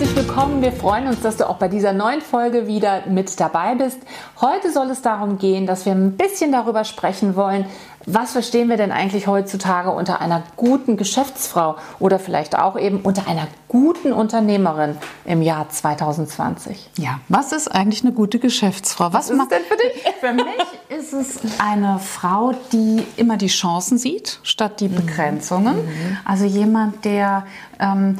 Herzlich willkommen. Wir freuen uns, dass du auch bei dieser neuen Folge wieder mit dabei bist. Heute soll es darum gehen, dass wir ein bisschen darüber sprechen wollen, was verstehen wir denn eigentlich heutzutage unter einer guten Geschäftsfrau oder vielleicht auch eben unter einer guten Unternehmerin im Jahr 2020? Ja, was ist eigentlich eine gute Geschäftsfrau? Was, was ist denn für dich? Für mich ist es eine Frau, die immer die Chancen sieht statt die mhm. Begrenzungen. Mhm. Also jemand, der ähm,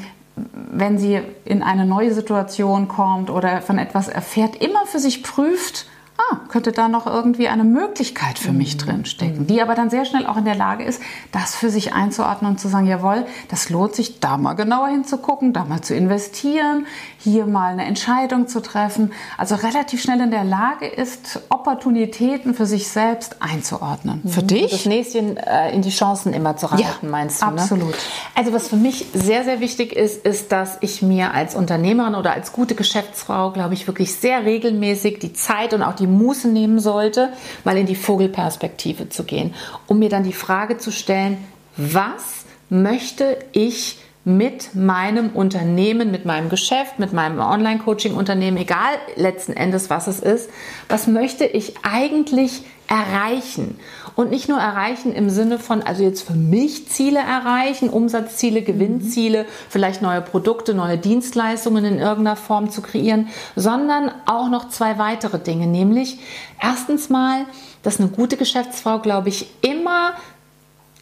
wenn sie in eine neue Situation kommt oder von etwas erfährt, immer für sich prüft, ah, könnte da noch irgendwie eine Möglichkeit für mich mhm. drinstecken, die aber dann sehr schnell auch in der Lage ist, das für sich einzuordnen und zu sagen, jawohl, das lohnt sich, da mal genauer hinzugucken, da mal zu investieren, hier mal eine Entscheidung zu treffen. Also relativ schnell in der Lage ist, Opportunitäten für sich selbst einzuordnen. Für mhm. dich? Das Näschen äh, in die Chancen immer zu reiten, ja, meinst du? Ne? Absolut. Ne? Also was für mich sehr, sehr wichtig ist, ist, dass ich mir als Unternehmerin oder als gute Geschäftsfrau, glaube ich, wirklich sehr regelmäßig die Zeit und auch die Muße nehmen sollte, mal in die Vogelperspektive zu gehen, um mir dann die Frage zu stellen, was möchte ich mit meinem Unternehmen, mit meinem Geschäft, mit meinem Online-Coaching-Unternehmen, egal letzten Endes, was es ist, was möchte ich eigentlich erreichen? Und nicht nur erreichen im Sinne von, also jetzt für mich Ziele erreichen, Umsatzziele, Gewinnziele, vielleicht neue Produkte, neue Dienstleistungen in irgendeiner Form zu kreieren, sondern auch noch zwei weitere Dinge, nämlich erstens mal, dass eine gute Geschäftsfrau, glaube ich, immer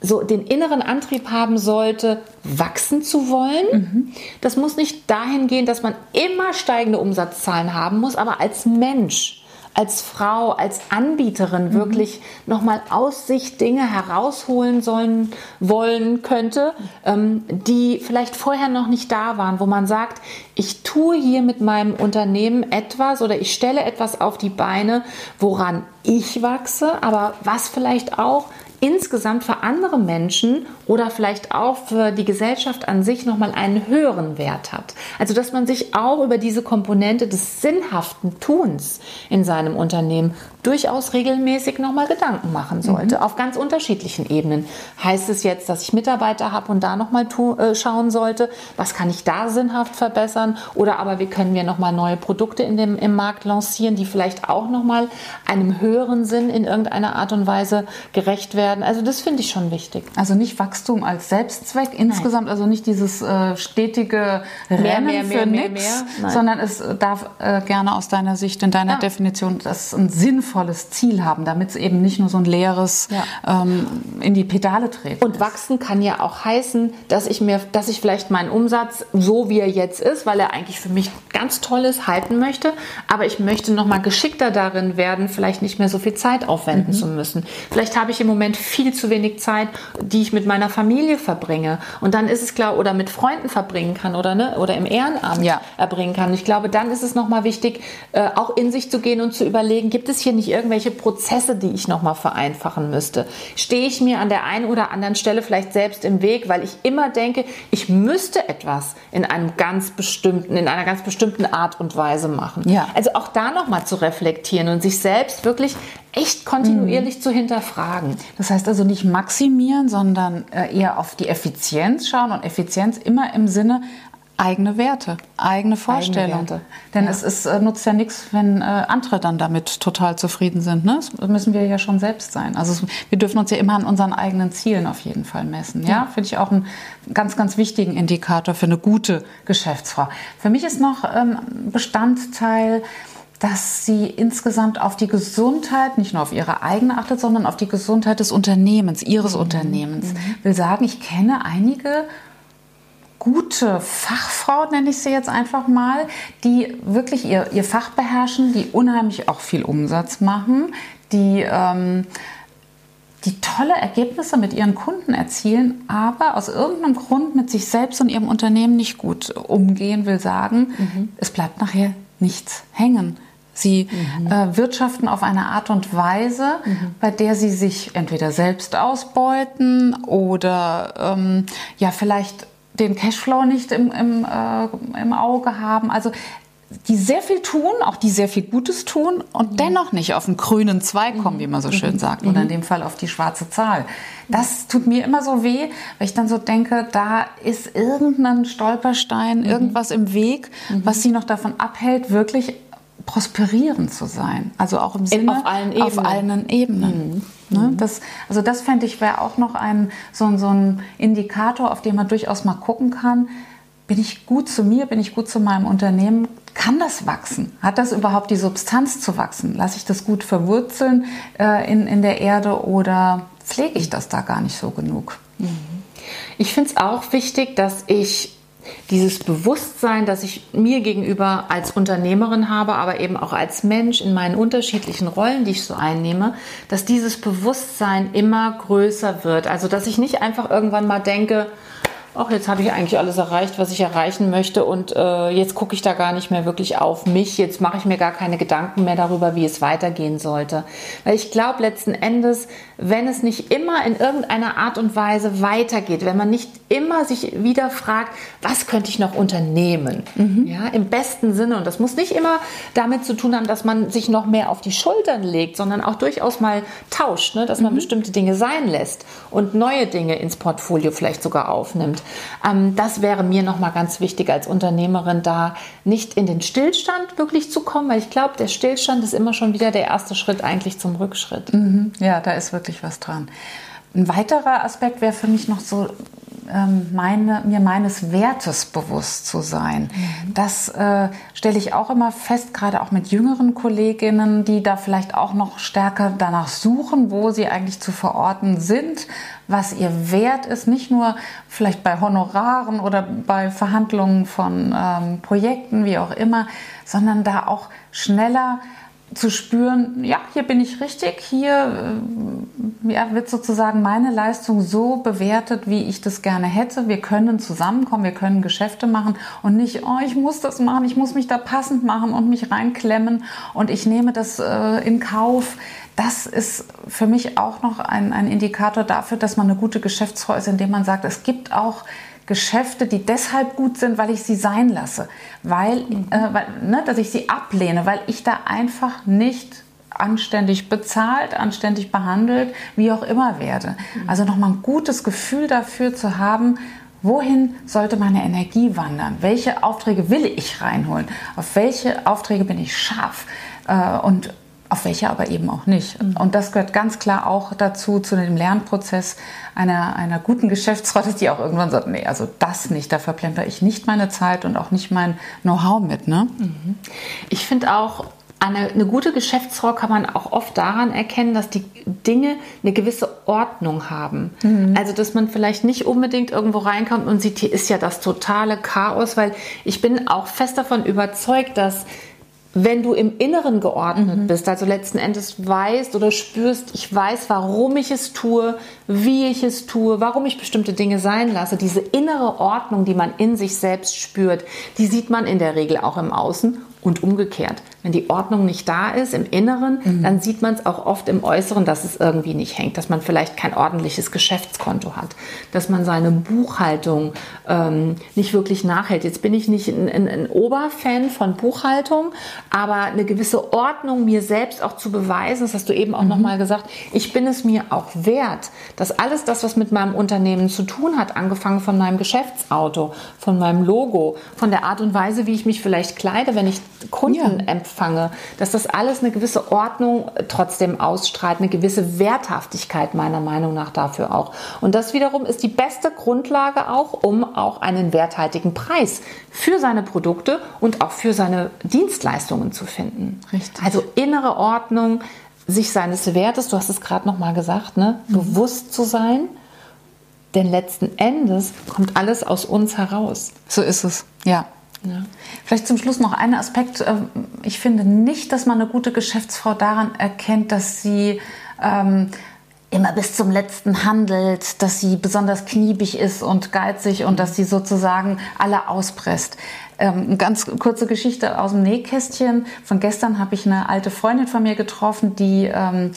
so den inneren Antrieb haben sollte, wachsen zu wollen. Mhm. Das muss nicht dahin gehen, dass man immer steigende Umsatzzahlen haben muss, aber als Mensch, als Frau, als Anbieterin mhm. wirklich nochmal aus sich Dinge herausholen sollen, wollen könnte, ähm, die vielleicht vorher noch nicht da waren, wo man sagt, ich tue hier mit meinem Unternehmen etwas oder ich stelle etwas auf die Beine, woran ich wachse, aber was vielleicht auch insgesamt für andere Menschen oder vielleicht auch für die Gesellschaft an sich nochmal einen höheren Wert hat. Also dass man sich auch über diese Komponente des sinnhaften Tuns in seinem Unternehmen durchaus regelmäßig nochmal Gedanken machen sollte, mhm. auf ganz unterschiedlichen Ebenen. Heißt es jetzt, dass ich Mitarbeiter habe und da nochmal äh, schauen sollte, was kann ich da sinnhaft verbessern oder aber wie können wir nochmal neue Produkte in dem, im Markt lancieren, die vielleicht auch nochmal einem höheren Sinn in irgendeiner Art und Weise gerecht werden. Also das finde ich schon wichtig. Also nicht Wachstum als Selbstzweck insgesamt, Nein. also nicht dieses äh, stetige Rennen mehr, mehr, für nichts, sondern es darf äh, gerne aus deiner Sicht, in deiner ja. Definition, das ein sinnvolles Ziel haben, damit es eben nicht nur so ein leeres ja. ähm, in die Pedale treten. Und ist. wachsen kann ja auch heißen, dass ich mir, dass ich vielleicht meinen Umsatz so wie er jetzt ist, weil er eigentlich für mich ganz toll ist, halten möchte, aber ich möchte noch mal geschickter darin werden, vielleicht nicht mehr so viel Zeit aufwenden mhm. zu müssen. Vielleicht habe ich im Moment viel zu wenig Zeit, die ich mit meiner Familie verbringe. Und dann ist es klar, oder mit Freunden verbringen kann oder, ne, oder im Ehrenamt ja. erbringen kann. Ich glaube, dann ist es nochmal wichtig, äh, auch in sich zu gehen und zu überlegen, gibt es hier nicht irgendwelche Prozesse, die ich nochmal vereinfachen müsste? Stehe ich mir an der einen oder anderen Stelle vielleicht selbst im Weg, weil ich immer denke, ich müsste etwas in einem ganz bestimmten, in einer ganz bestimmten Art und Weise machen. Ja. Also auch da nochmal zu reflektieren und sich selbst wirklich echt kontinuierlich mhm. zu hinterfragen. Das heißt also nicht maximieren, sondern äh, eher auf die Effizienz schauen und Effizienz immer im Sinne eigene Werte, eigene Vorstellungen. Denn ja. es ist, äh, nutzt ja nichts, wenn äh, andere dann damit total zufrieden sind. Ne? Das müssen wir ja schon selbst sein. Also wir dürfen uns ja immer an unseren eigenen Zielen auf jeden Fall messen. Ja, ja? finde ich auch einen ganz, ganz wichtigen Indikator für eine gute Geschäftsfrau. Für mich ist noch ähm, Bestandteil dass sie insgesamt auf die Gesundheit, nicht nur auf ihre eigene achtet, sondern auf die Gesundheit des Unternehmens, ihres mhm. Unternehmens. Mhm. Will sagen, ich kenne einige gute Fachfrauen, nenne ich sie jetzt einfach mal, die wirklich ihr, ihr Fach beherrschen, die unheimlich auch viel Umsatz machen, die ähm, die tolle Ergebnisse mit ihren Kunden erzielen, aber aus irgendeinem Grund mit sich selbst und ihrem Unternehmen nicht gut umgehen, will sagen, mhm. es bleibt nachher nichts hängen. Sie mhm. äh, wirtschaften auf eine Art und Weise, mhm. bei der sie sich entweder selbst ausbeuten oder ähm, ja vielleicht den Cashflow nicht im, im, äh, im Auge haben. Also die sehr viel tun, auch die sehr viel Gutes tun und mhm. dennoch nicht auf den grünen Zweig kommen, wie man so schön mhm. sagt, oder in mhm. dem Fall auf die schwarze Zahl. Das tut mir immer so weh, weil ich dann so denke, da ist irgendein Stolperstein, irgendwas im Weg, was sie noch davon abhält, wirklich prosperierend zu sein. Also auch im Sinne auf allen Ebenen. Auf allen Ebenen. Mhm. Ne? Das, also das fände ich wäre auch noch ein so, so ein Indikator, auf den man durchaus mal gucken kann bin ich gut zu mir, bin ich gut zu meinem Unternehmen? Kann das wachsen? Hat das überhaupt die Substanz zu wachsen? Lasse ich das gut verwurzeln äh, in, in der Erde oder pflege ich das da gar nicht so genug? Mhm. Ich finde es auch wichtig, dass ich dieses Bewusstsein, das ich mir gegenüber als Unternehmerin habe, aber eben auch als Mensch in meinen unterschiedlichen Rollen, die ich so einnehme, dass dieses Bewusstsein immer größer wird. Also dass ich nicht einfach irgendwann mal denke, ach, jetzt habe ich eigentlich alles erreicht, was ich erreichen möchte und äh, jetzt gucke ich da gar nicht mehr wirklich auf mich, jetzt mache ich mir gar keine Gedanken mehr darüber, wie es weitergehen sollte. Weil ich glaube letzten Endes, wenn es nicht immer in irgendeiner Art und Weise weitergeht, wenn man nicht immer sich wieder fragt, was könnte ich noch unternehmen, mhm. ja, im besten Sinne und das muss nicht immer damit zu tun haben, dass man sich noch mehr auf die Schultern legt, sondern auch durchaus mal tauscht, ne? dass man mhm. bestimmte Dinge sein lässt und neue Dinge ins Portfolio vielleicht sogar aufnimmt. Ähm, das wäre mir nochmal ganz wichtig als Unternehmerin, da nicht in den Stillstand wirklich zu kommen, weil ich glaube, der Stillstand ist immer schon wieder der erste Schritt eigentlich zum Rückschritt. Mhm. Ja, da ist wirklich was dran. Ein weiterer Aspekt wäre für mich noch so meine, mir meines Wertes bewusst zu sein. Mhm. Das äh, stelle ich auch immer fest, gerade auch mit jüngeren Kolleginnen, die da vielleicht auch noch stärker danach suchen, wo sie eigentlich zu verorten sind, was ihr Wert ist, nicht nur vielleicht bei Honoraren oder bei Verhandlungen von ähm, Projekten, wie auch immer, sondern da auch schneller zu spüren, ja, hier bin ich richtig, hier äh, ja, wird sozusagen meine Leistung so bewertet, wie ich das gerne hätte. Wir können zusammenkommen, wir können Geschäfte machen und nicht, oh, ich muss das machen, ich muss mich da passend machen und mich reinklemmen und ich nehme das äh, in Kauf. Das ist für mich auch noch ein, ein Indikator dafür, dass man eine gute Geschäftsfrau ist, indem man sagt, es gibt auch Geschäfte, die deshalb gut sind, weil ich sie sein lasse, weil, äh, weil ne, dass ich sie ablehne, weil ich da einfach nicht anständig bezahlt, anständig behandelt, wie auch immer werde. Also nochmal ein gutes Gefühl dafür zu haben, wohin sollte meine Energie wandern? Welche Aufträge will ich reinholen? Auf welche Aufträge bin ich scharf? Äh, und auf welche aber eben auch nicht. Mhm. Und das gehört ganz klar auch dazu, zu dem Lernprozess einer, einer guten Geschäftsfrau, dass die auch irgendwann sagt, nee, also das nicht, da verplemper ich nicht meine Zeit und auch nicht mein Know-how mit. Ne? Mhm. Ich finde auch, eine, eine, gute Geschäftsfrau kann man auch oft daran erkennen, dass die Dinge eine gewisse Ordnung haben. Mhm. Also, dass man vielleicht nicht unbedingt irgendwo reinkommt und sieht, hier ist ja das totale Chaos, weil ich bin auch fest davon überzeugt, dass wenn du im Inneren geordnet mhm. bist, also letzten Endes weißt oder spürst, ich weiß, warum ich es tue, wie ich es tue, warum ich bestimmte Dinge sein lasse, diese innere Ordnung, die man in sich selbst spürt, die sieht man in der Regel auch im Außen und umgekehrt. Wenn die Ordnung nicht da ist im Inneren, mhm. dann sieht man es auch oft im Äußeren, dass es irgendwie nicht hängt, dass man vielleicht kein ordentliches Geschäftskonto hat, dass man seine Buchhaltung ähm, nicht wirklich nachhält. Jetzt bin ich nicht ein, ein, ein Oberfan von Buchhaltung, aber eine gewisse Ordnung mir selbst auch zu beweisen, das hast du eben auch mhm. nochmal gesagt, ich bin es mir auch wert, dass alles das, was mit meinem Unternehmen zu tun hat, angefangen von meinem Geschäftsauto, von meinem Logo, von der Art und Weise, wie ich mich vielleicht kleide, wenn ich Kunden ja. empfange, dass das alles eine gewisse Ordnung trotzdem ausstrahlt, eine gewisse Werthaftigkeit meiner Meinung nach dafür auch. Und das wiederum ist die beste Grundlage auch, um auch einen werthaltigen Preis für seine Produkte und auch für seine Dienstleistungen zu finden. Richtig. Also innere Ordnung, sich seines Wertes, du hast es gerade noch mal gesagt, ne, mhm. bewusst zu sein. Denn letzten Endes kommt alles aus uns heraus. So ist es, ja. Ja. Vielleicht zum Schluss noch ein Aspekt. Ähm, ich finde nicht, dass man eine gute Geschäftsfrau daran erkennt, dass sie ähm, immer bis zum letzten handelt, dass sie besonders kniebig ist und geizig und dass sie sozusagen alle auspresst. Ähm, ganz kurze Geschichte aus dem Nähkästchen. Von gestern habe ich eine alte Freundin von mir getroffen, die, ähm,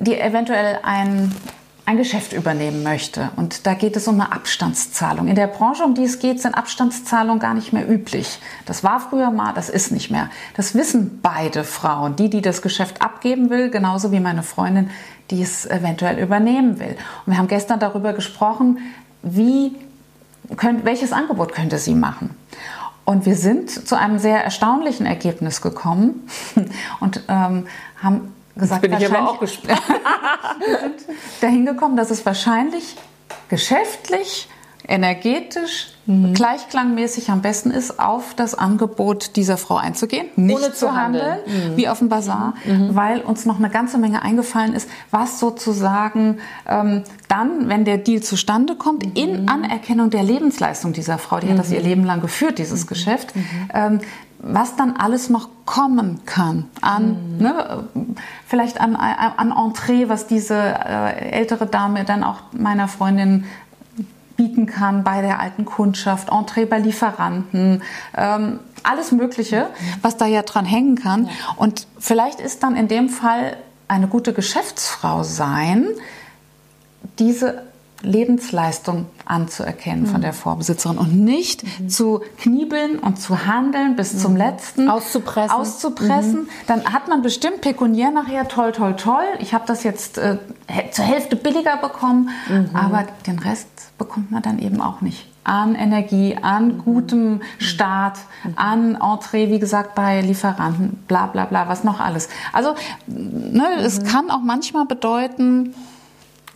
die eventuell ein ein Geschäft übernehmen möchte. Und da geht es um eine Abstandszahlung. In der Branche, um die es geht, sind Abstandszahlungen gar nicht mehr üblich. Das war früher mal, das ist nicht mehr. Das wissen beide Frauen. Die, die das Geschäft abgeben will, genauso wie meine Freundin, die es eventuell übernehmen will. Und wir haben gestern darüber gesprochen, wie, könnt, welches Angebot könnte sie machen. Und wir sind zu einem sehr erstaunlichen Ergebnis gekommen und ähm, haben gesagt, bin ich aber auch gespannt. wir sind dahin gekommen, dass es wahrscheinlich geschäftlich, energetisch, mhm. gleichklangmäßig am besten ist, auf das Angebot dieser Frau einzugehen, nicht Ohne zu handeln, mhm. wie auf dem Bazar, mhm. weil uns noch eine ganze Menge eingefallen ist, was sozusagen ähm, dann, wenn der Deal zustande kommt, in mhm. Anerkennung der Lebensleistung dieser Frau, die hat das ihr mhm. Leben lang geführt, dieses mhm. Geschäft, ähm, was dann alles noch kommen kann an, mhm. ne, vielleicht an, an Entree, was diese äh, ältere Dame dann auch meiner Freundin bieten kann bei der alten Kundschaft, Entree bei Lieferanten, ähm, alles Mögliche, mhm. was da ja dran hängen kann. Ja. Und vielleicht ist dann in dem Fall eine gute Geschäftsfrau sein, diese Lebensleistung anzuerkennen mhm. von der Vorbesitzerin und nicht mhm. zu kniebeln und zu handeln bis mhm. zum letzten auszupressen. auszupressen. Mhm. Dann hat man bestimmt pekuniär nachher toll, toll, toll. Ich habe das jetzt äh, zur Hälfte billiger bekommen, mhm. aber den Rest bekommt man dann eben auch nicht an Energie, an mhm. gutem Start, an Entree, wie gesagt, bei Lieferanten, bla bla bla, was noch alles. Also ne, es kann auch manchmal bedeuten,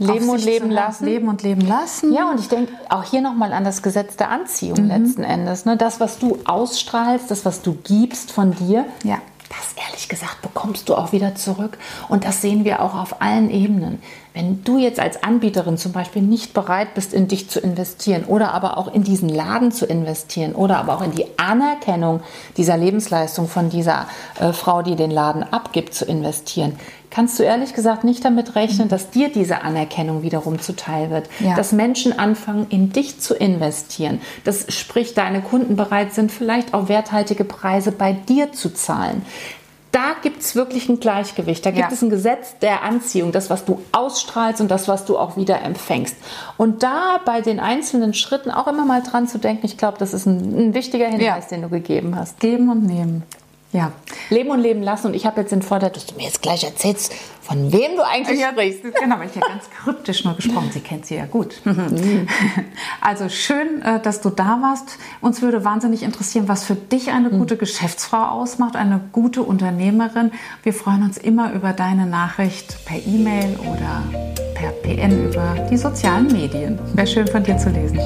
Leben und leben lassen. Leben und leben lassen. Ja, und ich denke auch hier nochmal an das Gesetz der Anziehung mhm. letzten Endes. Ne? Das, was du ausstrahlst, das, was du gibst von dir, ja. das ehrlich gesagt bekommst du auch wieder zurück. Und das sehen wir auch auf allen Ebenen. Wenn du jetzt als Anbieterin zum Beispiel nicht bereit bist, in dich zu investieren oder aber auch in diesen Laden zu investieren oder aber auch in die Anerkennung dieser Lebensleistung von dieser äh, Frau, die den Laden abgibt, zu investieren, kannst du ehrlich gesagt nicht damit rechnen, dass dir diese Anerkennung wiederum zuteil wird. Ja. Dass Menschen anfangen, in dich zu investieren. Das sprich, deine Kunden bereit sind, vielleicht auch werthaltige Preise bei dir zu zahlen da gibt es wirklich ein Gleichgewicht. Da gibt ja. es ein Gesetz der Anziehung, das, was du ausstrahlst und das, was du auch wieder empfängst. Und da bei den einzelnen Schritten auch immer mal dran zu denken, ich glaube, das ist ein, ein wichtiger Hinweis, ja. den du gegeben hast. Geben und nehmen. Ja. Leben und leben lassen. Und ich habe jetzt den Vorteil, dass du mir jetzt gleich erzählst, von wem du eigentlich ja, sprichst. Genau, weil ich ja ganz kryptisch nur gesprochen. Sie kennt sie ja gut. also schön, äh, dass du da warst. Uns würde wahnsinnig interessieren, was für dich eine hm. gute Geschäftsfrau ausmacht, eine gute Unternehmerin. Wir freuen uns immer über deine Nachricht per E-Mail oder per PN über die sozialen Medien. Wäre schön von dir zu lesen.